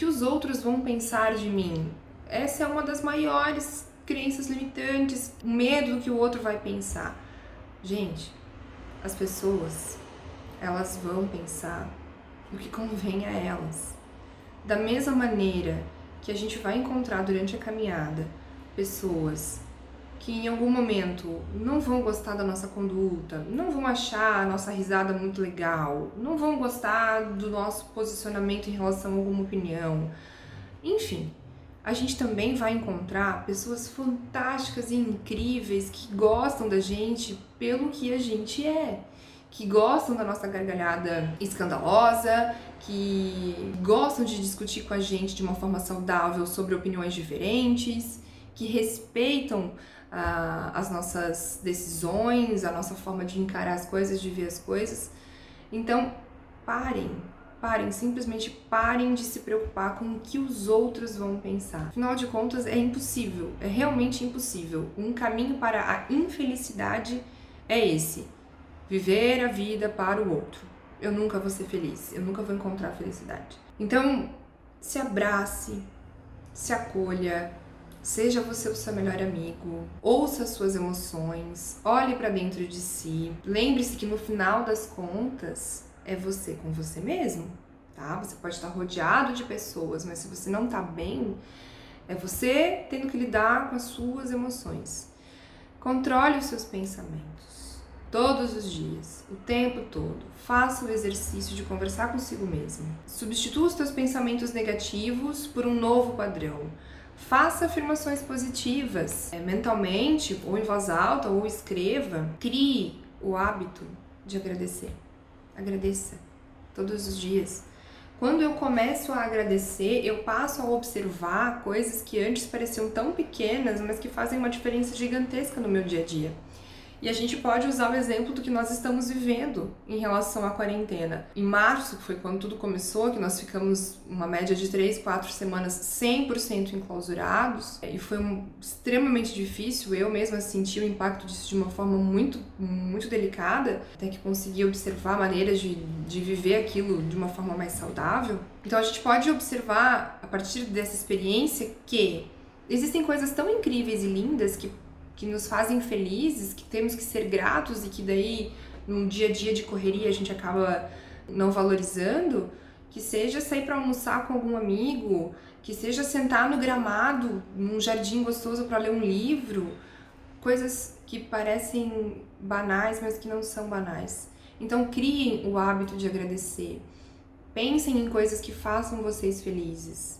que os outros vão pensar de mim? Essa é uma das maiores crenças limitantes, o medo do que o outro vai pensar. Gente, as pessoas, elas vão pensar o que convém a elas. Da mesma maneira que a gente vai encontrar durante a caminhada pessoas que em algum momento não vão gostar da nossa conduta, não vão achar a nossa risada muito legal, não vão gostar do nosso posicionamento em relação a alguma opinião. Enfim, a gente também vai encontrar pessoas fantásticas e incríveis que gostam da gente pelo que a gente é, que gostam da nossa gargalhada escandalosa, que gostam de discutir com a gente de uma forma saudável sobre opiniões diferentes, que respeitam ah, as nossas decisões, a nossa forma de encarar as coisas, de ver as coisas. Então, parem, parem, simplesmente parem de se preocupar com o que os outros vão pensar. Afinal de contas, é impossível, é realmente impossível. Um caminho para a infelicidade é esse: viver a vida para o outro. Eu nunca vou ser feliz, eu nunca vou encontrar felicidade. Então, se abrace, se acolha, Seja você o seu melhor amigo, ouça as suas emoções, olhe para dentro de si. Lembre-se que no final das contas é você com você mesmo, tá? Você pode estar rodeado de pessoas, mas se você não tá bem, é você tendo que lidar com as suas emoções. Controle os seus pensamentos todos os dias, o tempo todo. Faça o exercício de conversar consigo mesmo. Substitua os seus pensamentos negativos por um novo padrão. Faça afirmações positivas é, mentalmente, ou em voz alta, ou escreva. Crie o hábito de agradecer. Agradeça todos os dias. Quando eu começo a agradecer, eu passo a observar coisas que antes pareciam tão pequenas, mas que fazem uma diferença gigantesca no meu dia a dia. E a gente pode usar o exemplo do que nós estamos vivendo em relação à quarentena. Em março, que foi quando tudo começou, que nós ficamos uma média de 3, 4 semanas 100% enclausurados, e foi um, extremamente difícil. Eu mesma senti o impacto disso de uma forma muito, muito delicada, até que consegui observar maneiras de, de viver aquilo de uma forma mais saudável. Então a gente pode observar, a partir dessa experiência, que existem coisas tão incríveis e lindas que que nos fazem felizes, que temos que ser gratos e que daí num dia a dia de correria a gente acaba não valorizando, que seja sair para almoçar com algum amigo, que seja sentar no gramado, num jardim gostoso para ler um livro, coisas que parecem banais, mas que não são banais. Então criem o hábito de agradecer. Pensem em coisas que façam vocês felizes.